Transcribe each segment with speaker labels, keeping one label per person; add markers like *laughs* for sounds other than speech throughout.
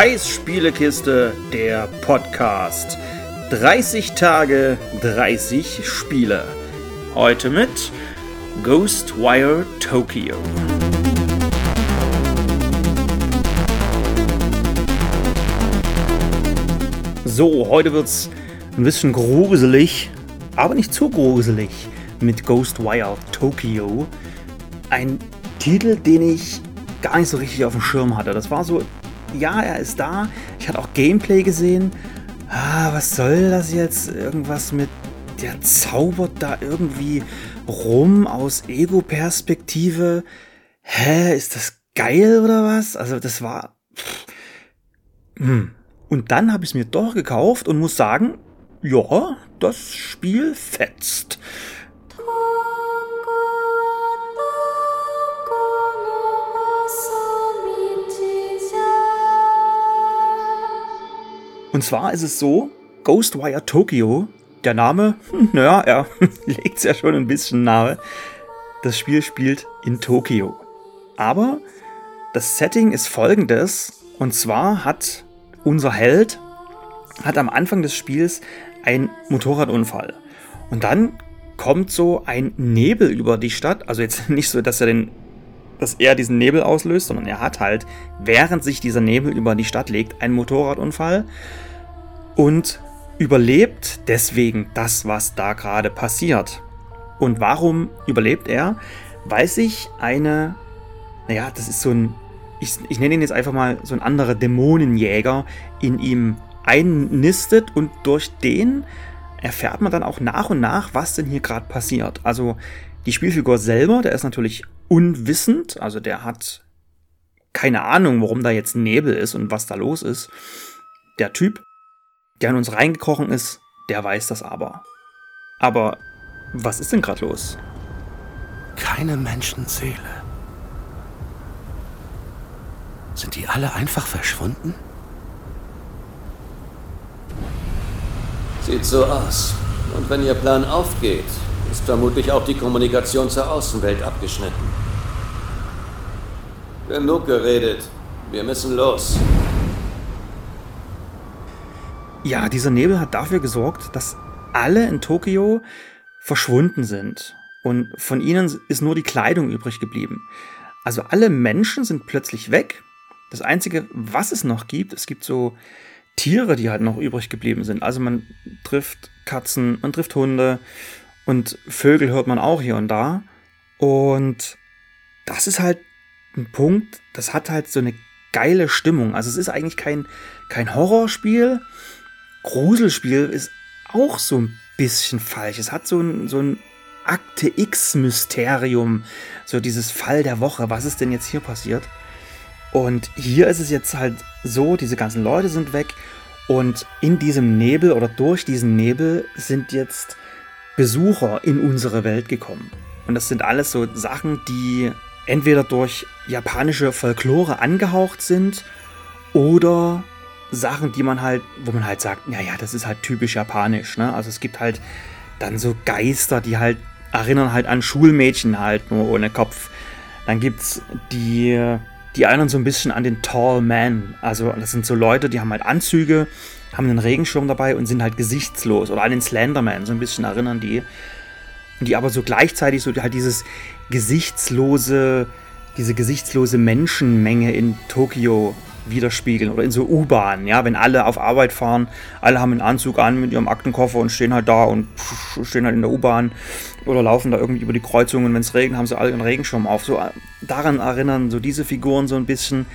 Speaker 1: Kais Spielekiste, der Podcast. 30 Tage, 30 Spiele. Heute mit Ghostwire Tokyo. So, heute wird's ein bisschen gruselig, aber nicht zu gruselig mit Ghostwire Tokyo. Ein Titel, den ich gar nicht so richtig auf dem Schirm hatte. Das war so, ja, er ist da. Ich hatte auch Gameplay gesehen. Ah, was soll das jetzt? Irgendwas mit, der zaubert da irgendwie rum aus Ego-Perspektive. Hä, ist das geil oder was? Also das war... Hm. Und dann habe ich es mir doch gekauft und muss sagen, ja, das Spiel fetzt. Und zwar ist es so, Ghostwire Tokyo, der Name, hm, naja, er *laughs* legt es ja schon ein bisschen nahe. Das Spiel spielt in Tokio. Aber das Setting ist folgendes. Und zwar hat unser Held hat am Anfang des Spiels einen Motorradunfall. Und dann kommt so ein Nebel über die Stadt. Also jetzt *laughs* nicht so, dass er den dass er diesen Nebel auslöst, sondern er hat halt, während sich dieser Nebel über die Stadt legt, einen Motorradunfall und überlebt deswegen das, was da gerade passiert. Und warum überlebt er? Weil sich eine, naja, das ist so ein, ich, ich nenne ihn jetzt einfach mal so ein anderer Dämonenjäger in ihm einnistet und durch den erfährt man dann auch nach und nach, was denn hier gerade passiert. Also die Spielfigur selber, der ist natürlich unwissend, also der hat keine Ahnung, warum da jetzt Nebel ist und was da los ist. Der Typ der in uns reingekrochen ist, der weiß das aber. Aber was ist denn gerade los?
Speaker 2: Keine Menschenseele. Sind die alle einfach verschwunden?
Speaker 3: Sieht so aus. Und wenn Ihr Plan aufgeht, ist vermutlich auch die Kommunikation zur Außenwelt abgeschnitten. Genug geredet. Wir müssen los.
Speaker 1: Ja, dieser Nebel hat dafür gesorgt, dass alle in Tokio verschwunden sind. Und von ihnen ist nur die Kleidung übrig geblieben. Also alle Menschen sind plötzlich weg. Das Einzige, was es noch gibt, es gibt so Tiere, die halt noch übrig geblieben sind. Also man trifft Katzen, man trifft Hunde und Vögel hört man auch hier und da. Und das ist halt ein Punkt, das hat halt so eine geile Stimmung. Also es ist eigentlich kein, kein Horrorspiel, Gruselspiel ist auch so ein bisschen falsch. Es hat so ein, so ein Akte X-Mysterium, so dieses Fall der Woche. Was ist denn jetzt hier passiert? Und hier ist es jetzt halt so, diese ganzen Leute sind weg und in diesem Nebel oder durch diesen Nebel sind jetzt Besucher in unsere Welt gekommen. Und das sind alles so Sachen, die entweder durch japanische Folklore angehaucht sind oder Sachen, die man halt, wo man halt sagt, naja, das ist halt typisch japanisch. Ne? Also es gibt halt dann so Geister, die halt erinnern halt an Schulmädchen halt, nur ohne Kopf. Dann gibt's die, die erinnern so ein bisschen an den Tall Man. Also das sind so Leute, die haben halt Anzüge, haben einen Regenschirm dabei und sind halt gesichtslos. Oder an den Slenderman, so ein bisschen erinnern die. Die aber so gleichzeitig so halt dieses gesichtslose, diese gesichtslose Menschenmenge in Tokio widerspiegeln oder in so U-Bahnen, ja, wenn alle auf Arbeit fahren, alle haben einen Anzug an mit ihrem Aktenkoffer und stehen halt da und stehen halt in der U-Bahn oder laufen da irgendwie über die Kreuzungen, wenn es regnet, haben sie alle ihren Regenschirm auf. So äh, daran erinnern so diese Figuren so ein bisschen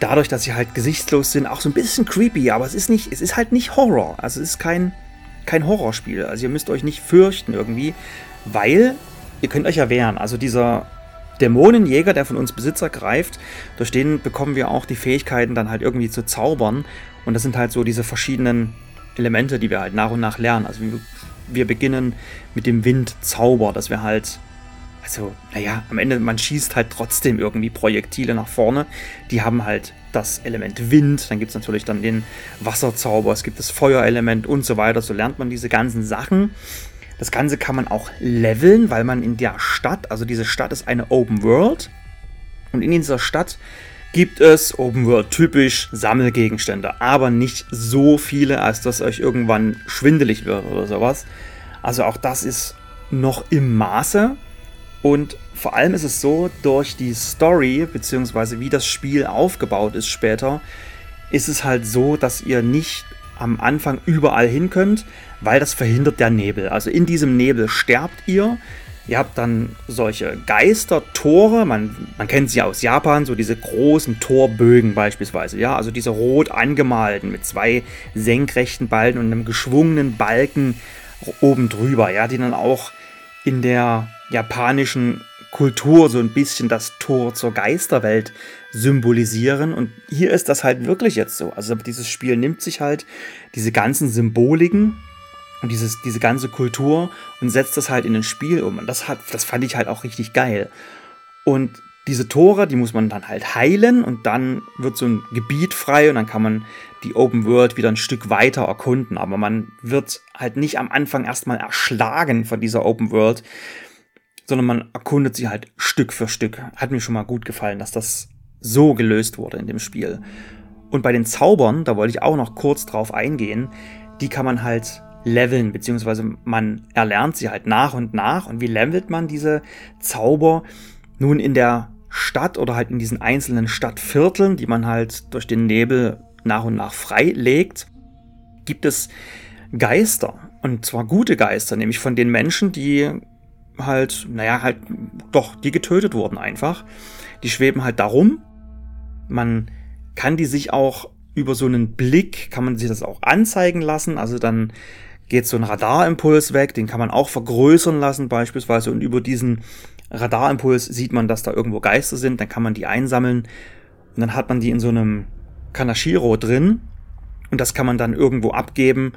Speaker 1: dadurch, dass sie halt gesichtslos sind, auch so ein bisschen creepy, aber es ist nicht, es ist halt nicht Horror. Also es ist kein kein Horrorspiel. Also ihr müsst euch nicht fürchten irgendwie, weil ihr könnt euch ja wehren. Also dieser Dämonenjäger, der von uns Besitzer greift, durch den bekommen wir auch die Fähigkeiten, dann halt irgendwie zu zaubern. Und das sind halt so diese verschiedenen Elemente, die wir halt nach und nach lernen. Also wir, beginnen mit dem Windzauber, dass wir halt, also, naja, am Ende, man schießt halt trotzdem irgendwie Projektile nach vorne. Die haben halt das Element Wind, dann gibt es natürlich dann den Wasserzauber, es gibt das Feuerelement und so weiter. So lernt man diese ganzen Sachen. Das Ganze kann man auch leveln, weil man in der Stadt, also diese Stadt ist eine Open World. Und in dieser Stadt gibt es Open World typisch Sammelgegenstände, aber nicht so viele, als dass euch irgendwann schwindelig wird oder sowas. Also auch das ist noch im Maße und vor allem ist es so, durch die Story, beziehungsweise wie das Spiel aufgebaut ist später, ist es halt so, dass ihr nicht am Anfang überall hin könnt, weil das verhindert der Nebel. Also in diesem Nebel sterbt ihr. Ihr habt dann solche Geistertore, man, man kennt sie aus Japan, so diese großen Torbögen beispielsweise, ja, also diese rot angemalten mit zwei senkrechten Balken und einem geschwungenen Balken oben drüber, ja, die dann auch in der japanischen Kultur so ein bisschen das Tor zur Geisterwelt symbolisieren. Und hier ist das halt wirklich jetzt so. Also dieses Spiel nimmt sich halt diese ganzen Symboliken und dieses, diese ganze Kultur und setzt das halt in ein Spiel um. Und das, hat, das fand ich halt auch richtig geil. Und diese Tore, die muss man dann halt heilen und dann wird so ein Gebiet frei und dann kann man die Open World wieder ein Stück weiter erkunden. Aber man wird halt nicht am Anfang erstmal erschlagen von dieser Open World, sondern man erkundet sie halt Stück für Stück. Hat mir schon mal gut gefallen, dass das so gelöst wurde in dem Spiel. Und bei den Zaubern, da wollte ich auch noch kurz drauf eingehen, die kann man halt leveln, beziehungsweise man erlernt sie halt nach und nach. Und wie levelt man diese Zauber? Nun in der Stadt oder halt in diesen einzelnen Stadtvierteln, die man halt durch den Nebel nach und nach freilegt, gibt es Geister. Und zwar gute Geister, nämlich von den Menschen, die halt, naja, halt, doch, die getötet wurden einfach. Die schweben halt darum. Man kann die sich auch über so einen Blick, kann man sich das auch anzeigen lassen. Also dann geht so ein Radarimpuls weg, den kann man auch vergrößern lassen beispielsweise. Und über diesen Radarimpuls sieht man, dass da irgendwo Geister sind. Dann kann man die einsammeln. Und dann hat man die in so einem Kanashiro drin. Und das kann man dann irgendwo abgeben.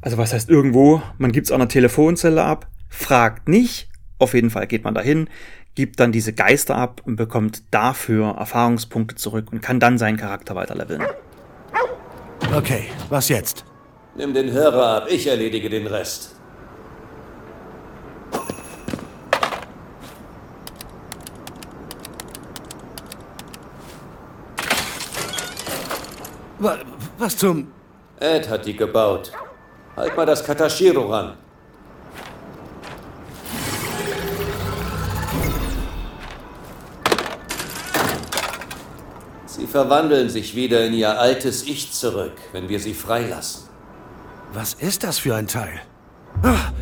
Speaker 1: Also was heißt irgendwo? Man gibt es an der Telefonzelle ab fragt nicht. Auf jeden Fall geht man dahin, gibt dann diese Geister ab und bekommt dafür Erfahrungspunkte zurück und kann dann seinen Charakter weiterleveln.
Speaker 2: Okay, was jetzt?
Speaker 3: Nimm den Hörer ab, ich erledige den Rest.
Speaker 2: Was zum...
Speaker 3: Ed hat die gebaut. Halt mal das Katashiro ran. Verwandeln sich wieder in ihr altes Ich zurück, wenn wir sie freilassen.
Speaker 2: Was ist das für ein Teil?
Speaker 1: Ah.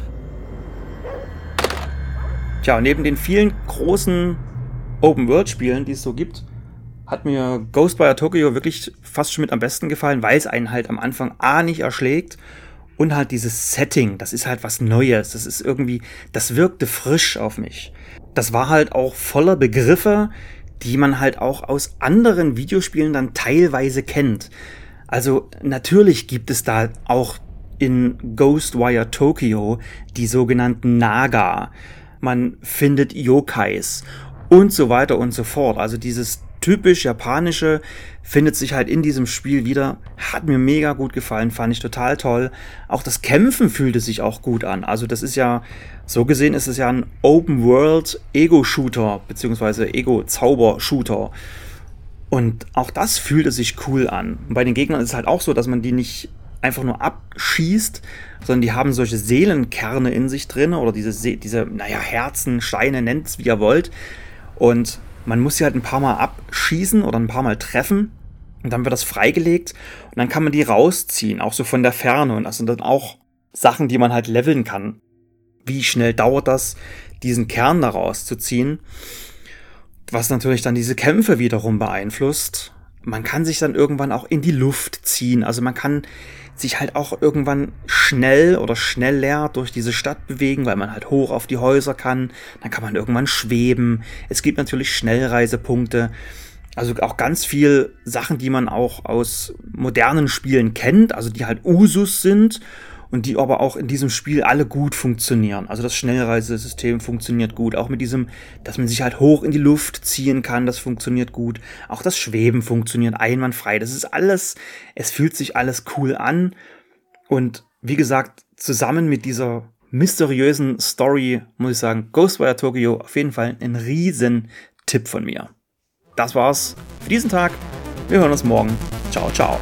Speaker 1: Tja, neben den vielen großen Open-World-Spielen, die es so gibt, hat mir Ghostwire Tokyo wirklich fast schon mit am besten gefallen, weil es einen halt am Anfang A nicht erschlägt und halt dieses Setting, das ist halt was Neues, das ist irgendwie, das wirkte frisch auf mich. Das war halt auch voller Begriffe, die man halt auch aus anderen Videospielen dann teilweise kennt. Also natürlich gibt es da auch in Ghostwire Tokyo die sogenannten Naga. Man findet Yokais und so weiter und so fort. Also dieses typisch japanische findet sich halt in diesem Spiel wieder. Hat mir mega gut gefallen, fand ich total toll. Auch das Kämpfen fühlte sich auch gut an. Also das ist ja, so gesehen ist es ja ein Open World Ego-Shooter, beziehungsweise Ego-Zauber-Shooter. Und auch das fühlte sich cool an. Und bei den Gegnern ist es halt auch so, dass man die nicht einfach nur abschießt, sondern die haben solche Seelenkerne in sich drin oder diese, diese naja, Herzen, Steine, nennt es wie ihr wollt. Und man muss sie halt ein paar Mal abschießen oder ein paar Mal treffen. Und dann wird das freigelegt und dann kann man die rausziehen, auch so von der Ferne. Und das sind dann auch Sachen, die man halt leveln kann. Wie schnell dauert das, diesen Kern da rauszuziehen? Was natürlich dann diese Kämpfe wiederum beeinflusst. Man kann sich dann irgendwann auch in die Luft ziehen. Also man kann sich halt auch irgendwann schnell oder schneller durch diese Stadt bewegen, weil man halt hoch auf die Häuser kann. Dann kann man irgendwann schweben. Es gibt natürlich Schnellreisepunkte. Also auch ganz viel Sachen, die man auch aus modernen Spielen kennt, also die halt Usus sind und die aber auch in diesem Spiel alle gut funktionieren. Also das Schnellreisesystem funktioniert gut. Auch mit diesem, dass man sich halt hoch in die Luft ziehen kann, das funktioniert gut. Auch das Schweben funktioniert einwandfrei. Das ist alles, es fühlt sich alles cool an. Und wie gesagt, zusammen mit dieser mysteriösen Story muss ich sagen, Ghostwire Tokyo auf jeden Fall ein riesen Tipp von mir. das war's für diesen Tag. Wir hören uns morgen. Ciao, ciao.